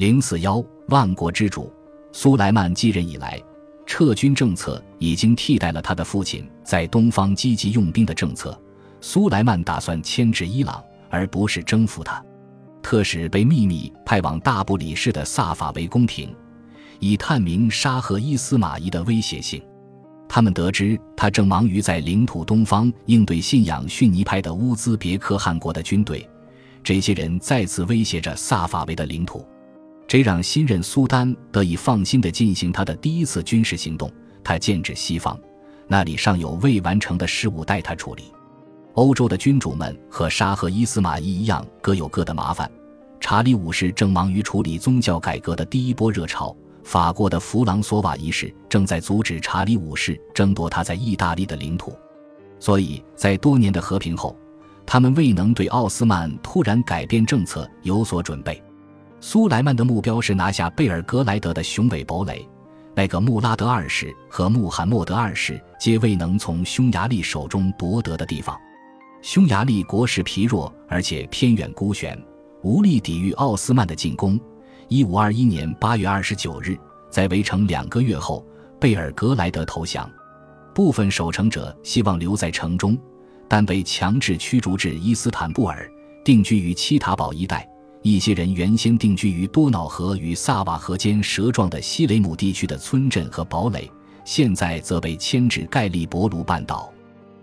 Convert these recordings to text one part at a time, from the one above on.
零四幺万国之主苏莱曼继任以来，撤军政策已经替代了他的父亲在东方积极用兵的政策。苏莱曼打算牵制伊朗，而不是征服他。特使被秘密派往大不里士的萨法维宫廷，以探明沙赫伊斯马仪的威胁性。他们得知他正忙于在领土东方应对信仰逊尼派的乌兹别克汗国的军队，这些人再次威胁着萨法维的领土，这让新任苏丹得以放心地进行他的第一次军事行动。他剑指西方，那里尚有未完成的事务待他处理。欧洲的君主们和沙赫伊斯玛仪一样，各有各的麻烦。查理五世正忙于处理宗教改革的第一波热潮，法国的弗朗索瓦一世正在阻止查理五世争夺他在意大利的领土。所以在多年的和平后，他们未能对奥斯曼突然改变政策有所准备。苏莱曼的目标是拿下贝尔格莱德的雄伟堡垒，那个穆拉德二世和穆罕默德二世皆未能从匈牙利手中夺得的地方。匈牙利国势疲弱，而且偏远孤悬，无力抵御奥斯曼的进攻。一五二一年八月二十九日，在围城两个月后，贝尔格莱德投降。部分守城者希望留在城中，但被强制驱逐至伊斯坦布尔，定居于七塔堡一带。一些人原先定居于多瑙河与萨瓦河间蛇状的西雷姆地区的村镇和堡垒，现在则被迁至盖利伯卢半岛。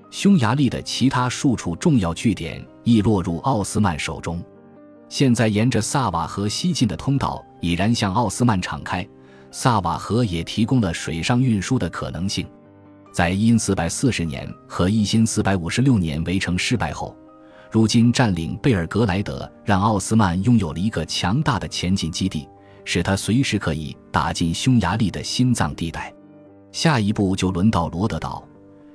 匈牙利的其他数处重要据点亦落入奥斯曼手中。现在沿着萨瓦河西进的通道已然向奥斯曼敞开，萨瓦河也提供了水上运输的可能性。在因四百四十年和一新四百五十六年围城失败后，如今占领贝尔格莱德，让奥斯曼拥有了一个强大的前进基地，使他随时可以打进匈牙利的心脏地带。下一步就轮到罗德岛。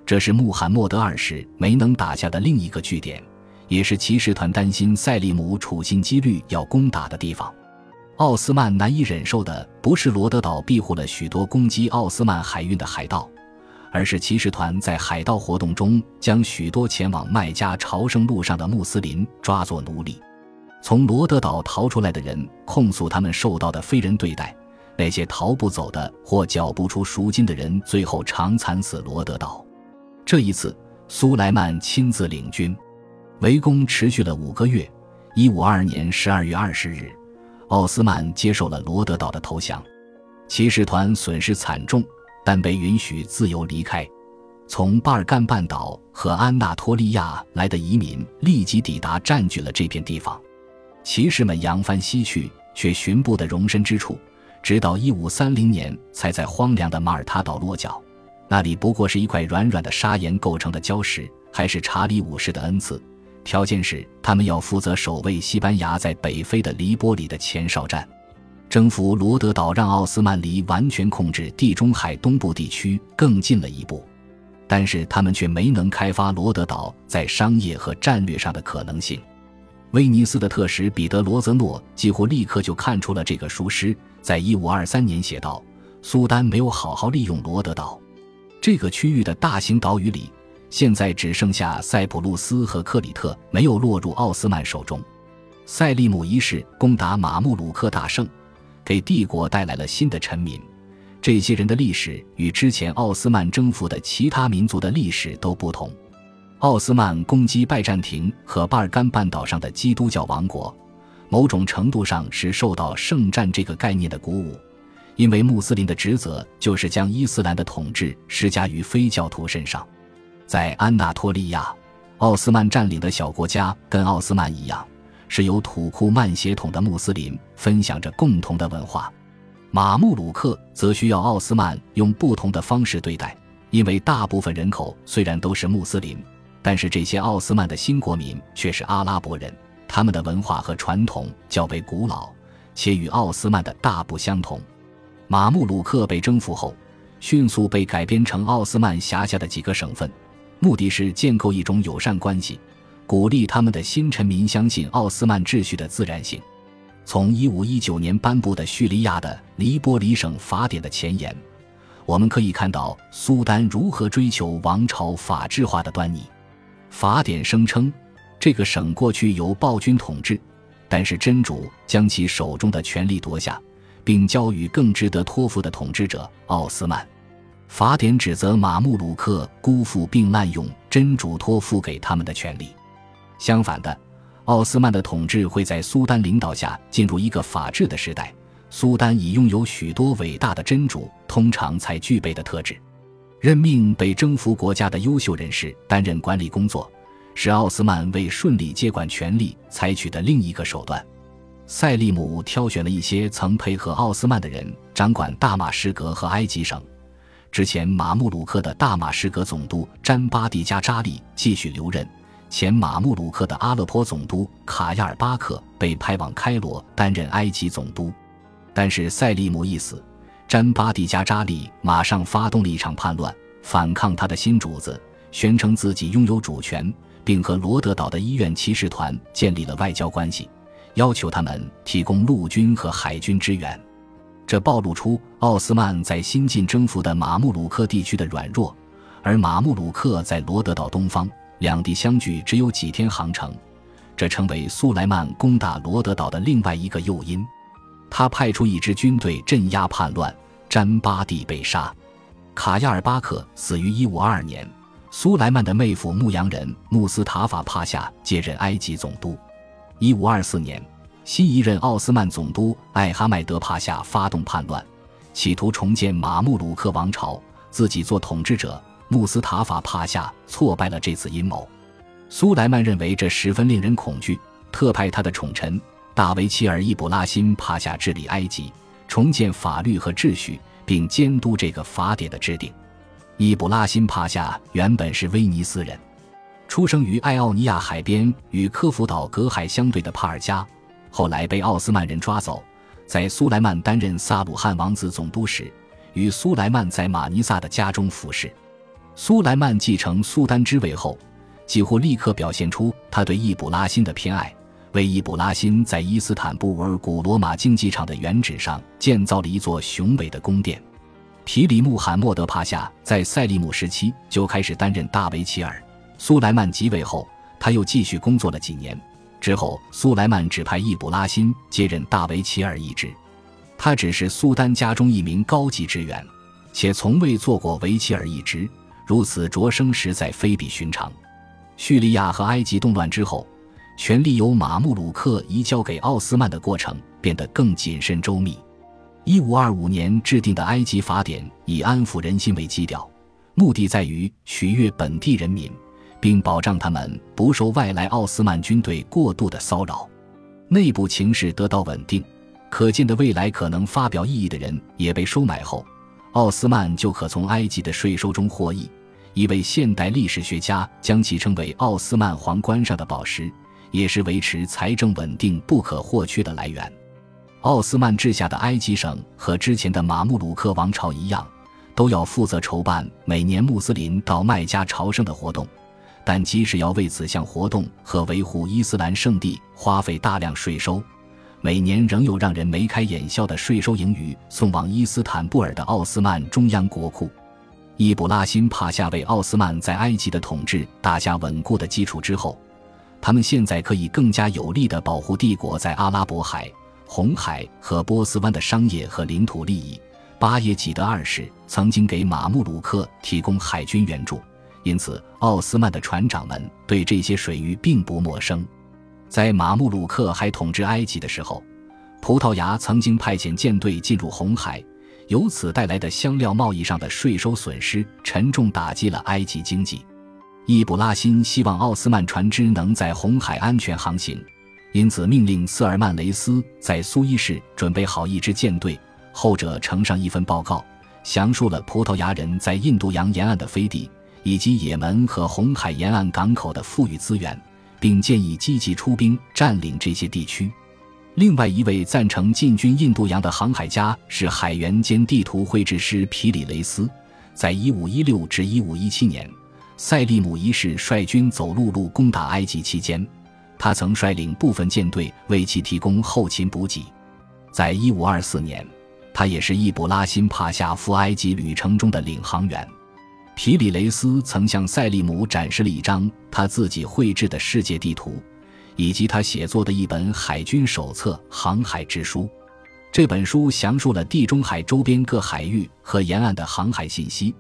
这是穆罕默德二世没能打下的另一个据点，也是骑士团担心塞利姆处心积虑要攻打的地方。奥斯曼难以忍受的不是罗德岛庇护了许多攻击奥斯曼海运的海盗，而是骑士团在海盗活动中将许多前往麦加朝圣路上的穆斯林抓作奴隶。从罗德岛逃出来的人控诉他们受到的非人对待，那些逃不走的或缴不出赎金的人最后常惨死罗德岛。这一次，苏莱曼亲自领军，围攻持续了五个月。一五二二年十二月二十日，奥斯曼接受了罗德岛的投降，骑士团损失惨重，但被允许自由离开。从巴尔干半岛和安纳托利亚来的移民立即抵达，占据了这片地方。骑士们扬帆西去，却寻不得容身之处，直到一五三零年才在荒凉的马耳他岛落脚。那里不过是一块软软的砂岩构成的礁石，还是查理五世的恩赐。条件是他们要负责守卫西班牙在北非的黎波里的前哨站。征服罗德岛让奥斯曼离完全控制地中海东部地区更近了一步，但是他们却没能开发罗德岛在商业和战略上的可能性。威尼斯的特使彼得罗泽诺几乎立刻就看出了这个疏失，在一五二三年写道：“苏丹没有好好利用罗德岛。”这个区域的大型岛屿里，现在只剩下塞浦路斯和克里特没有落入奥斯曼手中。塞利姆一世攻打马穆鲁克大胜，给帝国带来了新的臣民。这些人的历史与之前奥斯曼征服的其他民族的历史都不同。奥斯曼攻击拜占庭和巴尔干半岛上的基督教王国，某种程度上是受到圣战这个概念的鼓舞。因为穆斯林的职责就是将伊斯兰的统治施加于非教徒身上，在安纳托利亚，奥斯曼占领的小国家跟奥斯曼一样，是由土库曼血统的穆斯林分享着共同的文化。马穆鲁克则需要奥斯曼用不同的方式对待，因为大部分人口虽然都是穆斯林，但是这些奥斯曼的新国民却是阿拉伯人，他们的文化和传统较为古老，且与奥斯曼的大不相同。马穆鲁克被征服后，迅速被改编成奥斯曼辖下的几个省份，目的是建构一种友善关系，鼓励他们的新臣民相信奥斯曼秩序的自然性。从1519年颁布的叙利亚的黎波里省法典的前言，我们可以看到苏丹如何追求王朝法治化的端倪。法典声称，这个省过去由暴君统治。但是真主将其手中的权力夺下，并交予更值得托付的统治者奥斯曼。法典指责马穆鲁克辜负并滥用真主托付给他们的权利。相反的，奥斯曼的统治会在苏丹领导下进入一个法治的时代。苏丹已拥有许多伟大的真主通常才具备的特质。任命被征服国家的优秀人士担任管理工作，是奥斯曼为顺利接管权力采取的另一个手段。塞利姆挑选了一些曾配合奥斯曼的人掌管大马士革和埃及省。之前马穆鲁克的大马士革总督詹巴蒂加扎利继续留任，前马穆鲁克的阿勒颇总督卡亚尔巴克被派往开罗担任埃及总督。但是塞利姆一死，詹巴蒂加扎利马上发动了一场叛乱，反抗他的新主子，宣称自己拥有主权，并和罗德岛的医院骑士团建立了外交关系，要求他们提供陆军和海军支援。这暴露出奥斯曼在新近征服的马穆鲁克地区的软弱，而马穆鲁克在罗德岛东方，两地相距只有几天航程，这成为苏莱曼攻打罗德岛的另外一个诱因。他派出一支军队镇压叛乱，詹巴蒂被杀，卡亚尔巴克死于1522年。苏莱曼的妹夫牧羊人穆斯塔法帕夏接任埃及总督。1524年。新一任奥斯曼总督艾哈迈德帕夏发动叛乱，企图重建马穆鲁克王朝，自己做统治者。穆斯塔法帕夏挫败了这次阴谋。苏莱曼认为这十分令人恐惧，特派他的宠臣大维齐尔·伊卜拉欣帕夏治理埃及，重建法律和秩序，并监督这个法典的制定。伊卜拉欣帕夏原本是威尼斯人，出生于爱奥尼亚海边与科孚岛隔海相对的帕尔加。后来被奥斯曼人抓走，在苏莱曼担任萨鲁汉王子总督时，与苏莱曼在马尼萨的家中服侍。苏莱曼继承苏丹之位后，几乎立刻表现出他对易卜拉欣的偏爱，为易卜拉欣在伊斯坦布尔古罗马竞技场的原址上建造了一座雄伟的宫殿。皮里穆罕默德帕夏在塞利姆时期就开始担任大维齐尔，苏莱曼即位后，他又继续工作了几年。之后，苏莱曼指派易卜拉欣接任大维齐尔一职。他只是苏丹家中一名高级职员，且从未做过维齐尔一职，如此擢升实在非比寻常。叙利亚和埃及动乱之后，权力由马穆鲁克移交给奥斯曼的过程变得更谨慎周密。一五二五年制定的埃及法典以安抚人心为基调，目的在于取悦本地人民。并保障他们不受外来奥斯曼军队过度的骚扰，内部情势得到稳定，可见的未来可能发表异议的人也被收买后，奥斯曼就可从埃及的税收中获益。一位现代历史学家将其称为奥斯曼皇冠上的宝石，也是维持财政稳定不可或缺的来源。奥斯曼治下的埃及省和之前的马穆鲁克王朝一样，都要负责筹办每年穆斯林到麦加朝圣的活动。但即使要为此项活动和维护伊斯兰圣地花费大量税收，每年仍有让人眉开眼笑的税收盈余送往伊斯坦布尔的奥斯曼中央国库。伊卜拉欣帕夏为奥斯曼在埃及的统治打下稳固的基础之后，他们现在可以更加有力地保护帝国在阿拉伯海、红海和波斯湾的商业和领土利益。巴耶济德二世曾经给马穆鲁克提供海军援助。因此，奥斯曼的船长们对这些水域并不陌生。在马穆鲁克还统治埃及的时候，葡萄牙曾经派遣舰队进入红海，由此带来的香料贸易上的税收损失，沉重打击了埃及经济。易卜拉欣希望奥斯曼船只能在红海安全航行，因此命令瑟尔曼雷斯在苏伊士准备好一支舰队。后者呈上一份报告，详述了葡萄牙人在印度洋沿岸的飞地。以及也门和红海沿岸港口的富裕资源，并建议积极出兵占领这些地区。另外一位赞成进军印度洋的航海家是海员兼地图绘制师皮里雷斯。在1516至1517年，塞利姆一世率军走陆路攻打埃及期间，他曾率领部分舰队为其提供后勤补给。在1524年，他也是易卜拉欣帕夏赴埃及旅程中的领航员。皮里雷斯曾向塞利姆展示了一张他自己绘制的世界地图，以及他写作的一本海军手册《航海之书》。这本书详述了地中海周边各海域和沿岸的航海信息。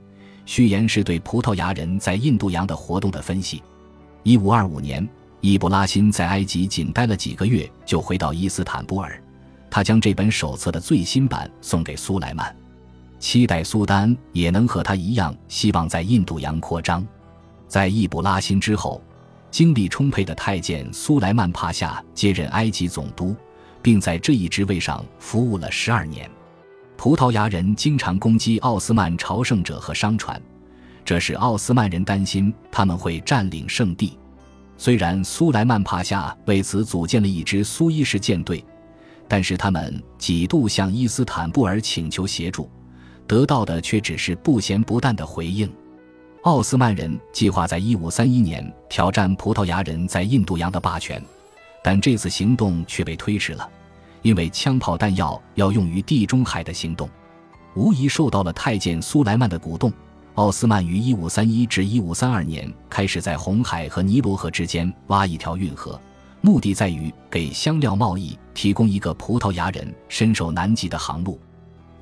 序言是对葡萄牙人在印度洋的活动的分析。一五二五年，易卜拉欣在埃及仅待了几个月，就回到伊斯坦布尔。他将这本手册的最新版送给苏莱曼，期待苏丹也能和他一样，希望在印度洋扩张。在易卜拉欣之后，精力充沛的太监苏莱曼帕夏接任埃及总督，并在这一职位上服务了十二年。葡萄牙人经常攻击奥斯曼朝圣者和商船，这使奥斯曼人担心他们会占领圣地。虽然苏莱曼帕夏为此组建了一支苏伊士舰队。但是他们几度向伊斯坦布尔请求协助，得到的却只是不咸不淡的回应。奥斯曼人计划在1531年挑战葡萄牙人在印度洋的霸权，但这次行动却被推迟了，因为枪炮弹药要用于地中海的行动。无疑受到了太监苏莱曼的鼓动，奥斯曼于1531至1532年开始在红海和尼罗河之间挖一条运河。目的在于给香料贸易提供一个葡萄牙人伸手难及的航路。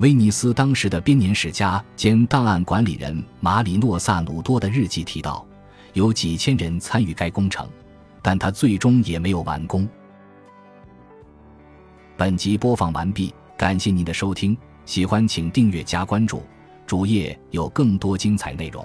威尼斯当时的编年史家兼档案管理人马里诺·萨鲁多的日记提到，有几千人参与该工程，但他最终也没有完工。本集播放完毕，感谢您的收听，喜欢请订阅加关注，主页有更多精彩内容。